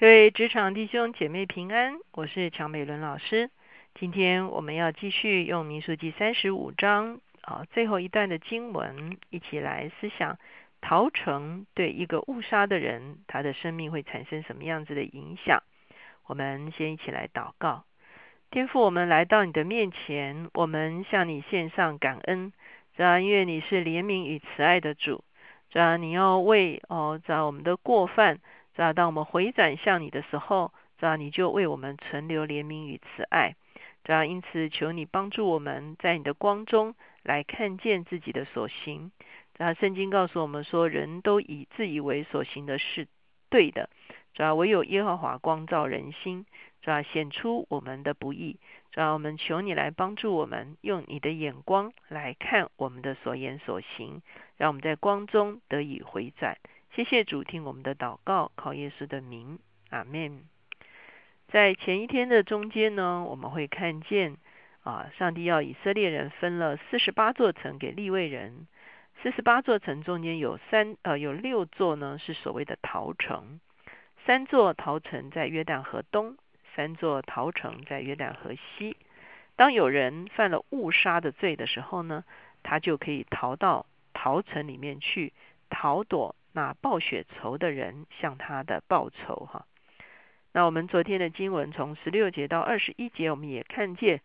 各位职场弟兄姐妹平安，我是乔美伦老师。今天我们要继续用民数记三十五章啊最后一段的经文，一起来思想逃城对一个误杀的人，他的生命会产生什么样子的影响。我们先一起来祷告，天父，我们来到你的面前，我们向你献上感恩，主要因为你是怜悯与慈爱的主，主要你要为哦在我们的过犯。知道，当我们回转向你的时候，知道你就为我们存留怜悯与慈爱。知道，因此求你帮助我们在你的光中来看见自己的所行。知道，圣经告诉我们说，人都以自以为所行的是对的。主要唯有耶和华光照人心，主要显出我们的不义。主要我们求你来帮助我们，用你的眼光来看我们的所言所行，让我们在光中得以回转。谢谢主听我们的祷告，靠耶稣的名，阿门。在前一天的中间呢，我们会看见啊，上帝要以色列人分了四十八座城给立位人。四十八座城中间有三呃有六座呢是所谓的逃城，三座逃城在约旦河东，三座逃城在约旦河西。当有人犯了误杀的罪的时候呢，他就可以逃到逃城里面去逃躲。那报血仇的人向他的报仇哈。那我们昨天的经文从十六节到二十一节，我们也看见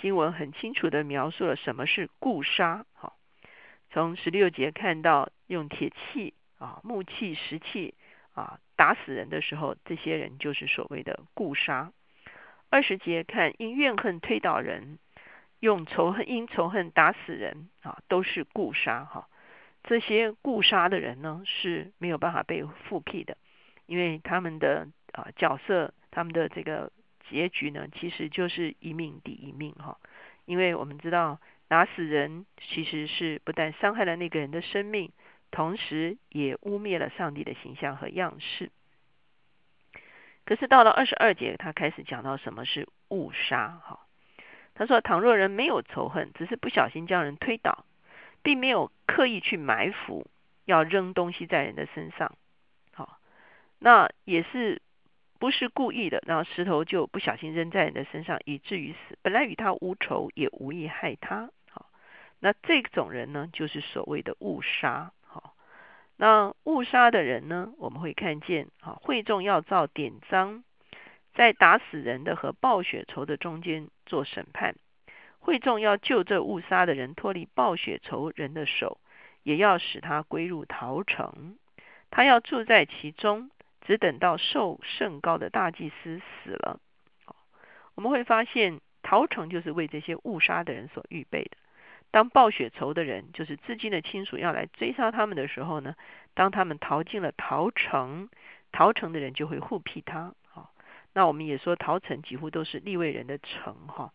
经文很清楚的描述了什么是固杀。哈。从十六节看到用铁器啊、木器、石器啊打死人的时候，这些人就是所谓的固杀。二十节看因怨恨推倒人，用仇恨因仇恨打死人啊，都是固杀哈。这些固杀的人呢是没有办法被复辟的，因为他们的啊角色，他们的这个结局呢，其实就是一命抵一命哈。因为我们知道打死人其实是不但伤害了那个人的生命，同时也污蔑了上帝的形象和样式。可是到了二十二节，他开始讲到什么是误杀哈。他说：倘若人没有仇恨，只是不小心将人推倒。并没有刻意去埋伏，要扔东西在人的身上，好，那也是不是故意的，然后石头就不小心扔在人的身上，以至于死。本来与他无仇，也无意害他，好，那这种人呢，就是所谓的误杀，好，那误杀的人呢，我们会看见，好，会众要造典章，在打死人的和报血仇的中间做审判。会众要救这误杀的人脱离暴雪仇人的手，也要使他归入陶城。他要住在其中，只等到受圣高的大祭司死了。我们会发现，陶城就是为这些误杀的人所预备的。当暴雪仇的人，就是至今的亲属要来追杀他们的时候呢，当他们逃进了陶城，陶城的人就会护庇他。好，那我们也说，陶城几乎都是立位人的城，哈。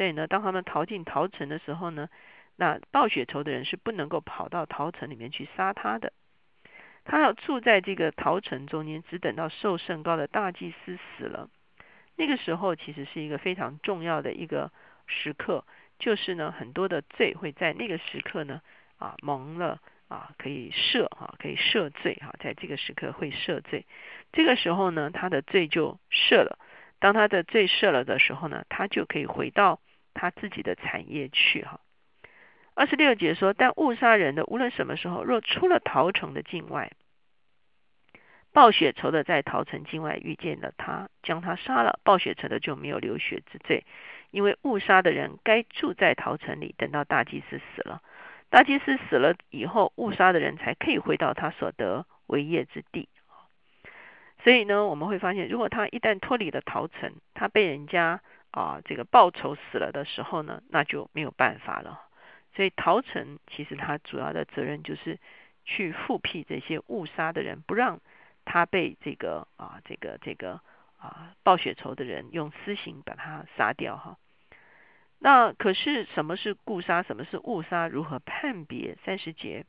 所以呢，当他们逃进陶城的时候呢，那暴血仇的人是不能够跑到陶城里面去杀他的。他要住在这个陶城中间，只等到受圣高的大祭司死了。那个时候其实是一个非常重要的一个时刻，就是呢，很多的罪会在那个时刻呢啊蒙了啊，可以赦哈，可以赦罪哈，在这个时刻会赦罪。这个时候呢，他的罪就赦了。当他的罪赦了的时候呢，他就可以回到他自己的产业去哈。二十六节说，但误杀人的无论什么时候，若出了陶城的境外，暴血仇的在陶城境外遇见了他，将他杀了，暴血仇的就没有流血之罪，因为误杀的人该住在陶城里，等到大祭司死了，大祭司死了以后，误杀的人才可以回到他所得为业之地。所以呢，我们会发现，如果他一旦脱离了陶城，他被人家啊这个报仇死了的时候呢，那就没有办法了。所以陶城其实他主要的责任就是去复辟这些误杀的人，不让他被这个啊这个这个啊报血仇的人用私刑把他杀掉哈。那可是什么是故杀，什么是误杀，如何判别？三十节。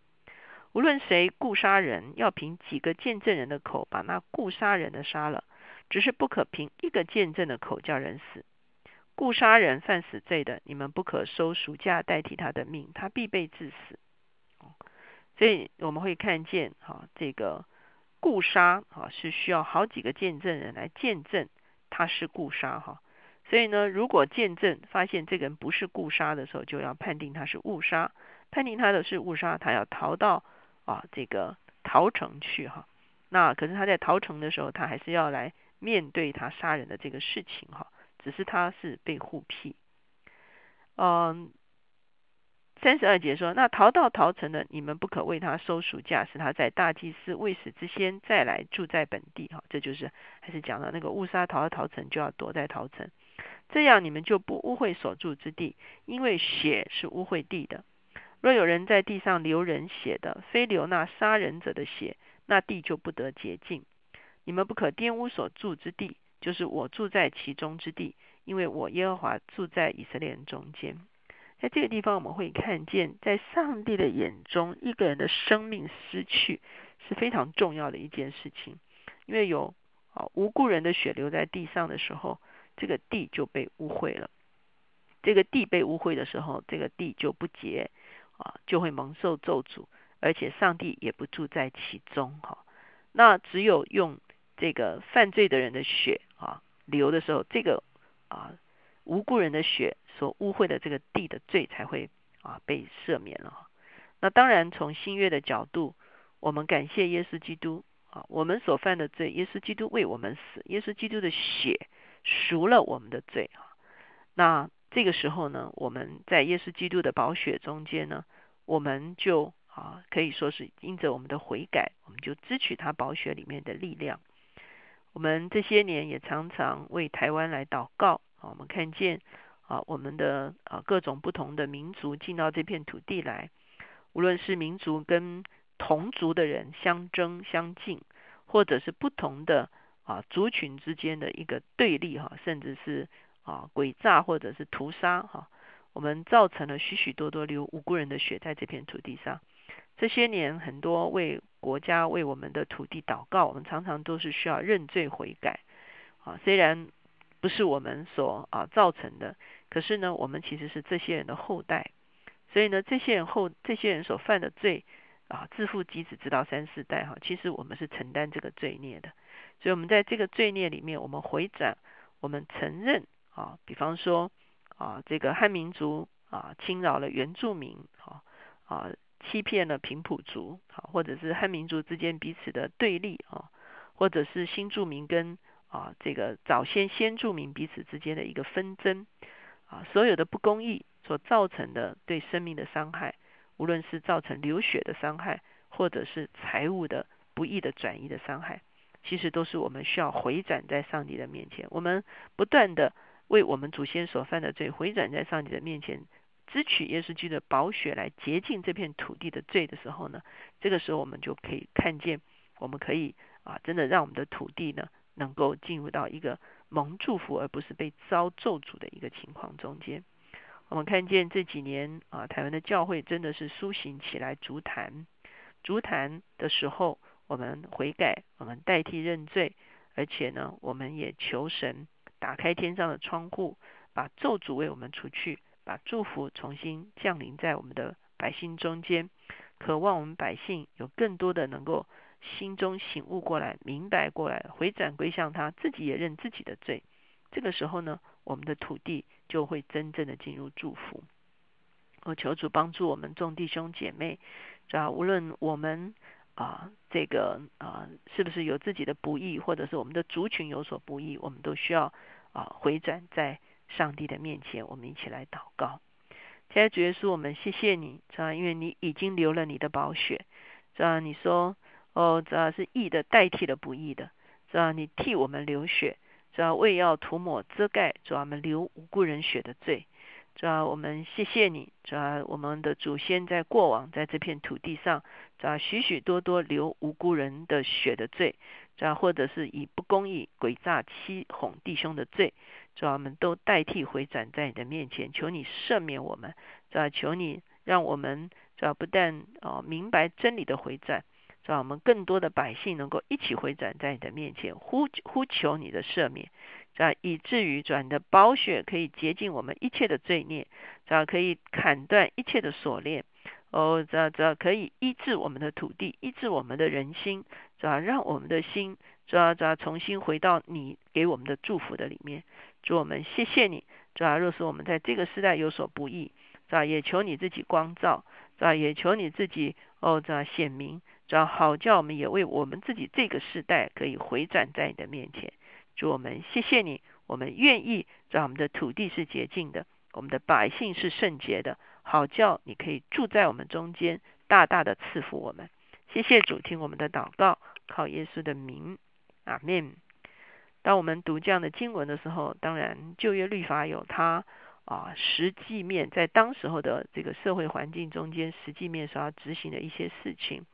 无论谁故杀人，要凭几个见证人的口把那故杀人的杀了，只是不可凭一个见证的口叫人死。故杀人犯死罪的，你们不可收赎价代替他的命，他必被致死。所以我们会看见，哈，这个故杀啊，是需要好几个见证人来见证他是故杀哈。所以呢，如果见证发现这个人不是故杀的时候，就要判定他是误杀。判定他的是误杀，他要逃到啊这个逃城去哈。那可是他在逃城的时候，他还是要来面对他杀人的这个事情哈。只是他是被护庇。嗯，三十二节说，那逃到逃城的，你们不可为他收赎价，使他在大祭司未死之先再来住在本地哈。这就是还是讲到那个误杀逃到逃城，就要躲在逃城，这样你们就不污秽所住之地，因为血是污秽地的。若有人在地上流人血的，非流那杀人者的血，那地就不得洁净。你们不可玷污所住之地，就是我住在其中之地，因为我耶和华住在以色列人中间。在这个地方，我们会看见，在上帝的眼中，一个人的生命失去是非常重要的一件事情，因为有啊无辜人的血流在地上的时候，这个地就被污秽了。这个地被污秽的时候，这个地就不洁。啊，就会蒙受咒诅，而且上帝也不住在其中哈。那只有用这个犯罪的人的血流的时候，这个啊无辜人的血所污秽的这个地的罪才会啊被赦免了。那当然从新约的角度，我们感谢耶稣基督啊，我们所犯的罪，耶稣基督为我们死，耶稣基督的血赎了我们的罪啊。那这个时候呢，我们在耶稣基督的宝血中间呢，我们就啊可以说是因着我们的悔改，我们就支取他宝血里面的力量。我们这些年也常常为台湾来祷告啊，我们看见啊我们的啊各种不同的民族进到这片土地来，无论是民族跟同族的人相争相竞，或者是不同的啊族群之间的一个对立哈，甚至是。啊，诡诈或者是屠杀，哈，我们造成了许许多多流无辜人的血在这片土地上。这些年，很多为国家、为我们的土地祷告，我们常常都是需要认罪悔改。啊，虽然不是我们所啊造成的，可是呢，我们其实是这些人的后代。所以呢，这些人后这些人所犯的罪啊，自父及子直到三四代，哈，其实我们是承担这个罪孽的。所以，我们在这个罪孽里面，我们回转，我们承认。啊，比方说啊，这个汉民族啊侵扰了原住民，啊啊欺骗了平埔族，啊或者是汉民族之间彼此的对立啊，或者是新住民跟啊这个早先先住民彼此之间的一个纷争，啊所有的不公义所造成的对生命的伤害，无论是造成流血的伤害，或者是财物的不义的转移的伤害，其实都是我们需要回转在上帝的面前，我们不断的。为我们祖先所犯的罪回转在上帝的面前，支取耶稣基督的宝血来洁净这片土地的罪的时候呢，这个时候我们就可以看见，我们可以啊，真的让我们的土地呢，能够进入到一个蒙祝福而不是被遭咒诅的一个情况中间。我们看见这几年啊，台湾的教会真的是苏醒起来，足坛，足坛的时候，我们悔改，我们代替认罪，而且呢，我们也求神。打开天上的窗户，把咒诅为我们除去，把祝福重新降临在我们的百姓中间。渴望我们百姓有更多的能够心中醒悟过来，明白过来，回转归向他，自己也认自己的罪。这个时候呢，我们的土地就会真正的进入祝福。我求主帮助我们众弟兄姐妹，啊，无论我们啊这个啊是不是有自己的不义，或者是我们的族群有所不义，我们都需要。啊，回转在上帝的面前，我们一起来祷告。天主耶稣，我们谢谢你，是吧？因为你已经流了你的宝血，是吧？你说，哦，这是义的代替了不义的，是吧？你替我们流血，主要为要涂抹遮盖，主要我们流无辜人血的罪，主要我们谢谢你，主要我们的祖先在过往在这片土地上，主要许许多多流无辜人的血的罪。主要或者是以不公义、诡诈、欺哄弟兄的罪，主要我们都代替回转在你的面前，求你赦免我们，主要求你让我们主要不但哦明白真理的回转，主要我们更多的百姓能够一起回转在你的面前，呼呼求你的赦免，主要以至于转的宝血可以洁净我们一切的罪孽，主要可以砍断一切的锁链，哦，这这可以医治我们的土地，医治我们的人心，是吧？让我们的心，这这重新回到你给我们的祝福的里面。主我们谢谢你，是吧？若是我们在这个时代有所不易，是吧？也求你自己光照，是吧？也求你自己哦，这显明，是吧？好叫我们也为我们自己这个时代可以回转在你的面前。主我们谢谢你，我们愿意让我们的土地是洁净的，我们的百姓是圣洁的。好叫你可以住在我们中间，大大的赐福我们。谢谢主，听我们的祷告，靠耶稣的名，阿门。当我们读这样的经文的时候，当然旧约律法有它啊实际面，在当时候的这个社会环境中间，实际面所要执行的一些事情，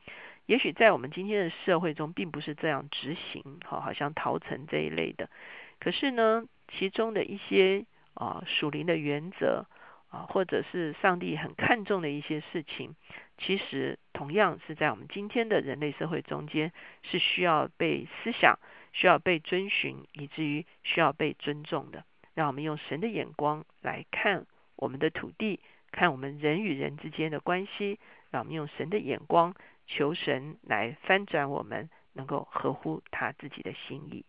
也许在我们今天的社会中，并不是这样执行，好，好像陶城这一类的。可是呢，其中的一些啊属灵的原则。啊，或者是上帝很看重的一些事情，其实同样是在我们今天的人类社会中间是需要被思想、需要被遵循，以至于需要被尊重的。让我们用神的眼光来看我们的土地，看我们人与人之间的关系。让我们用神的眼光求神来翻转我们，能够合乎他自己的心意。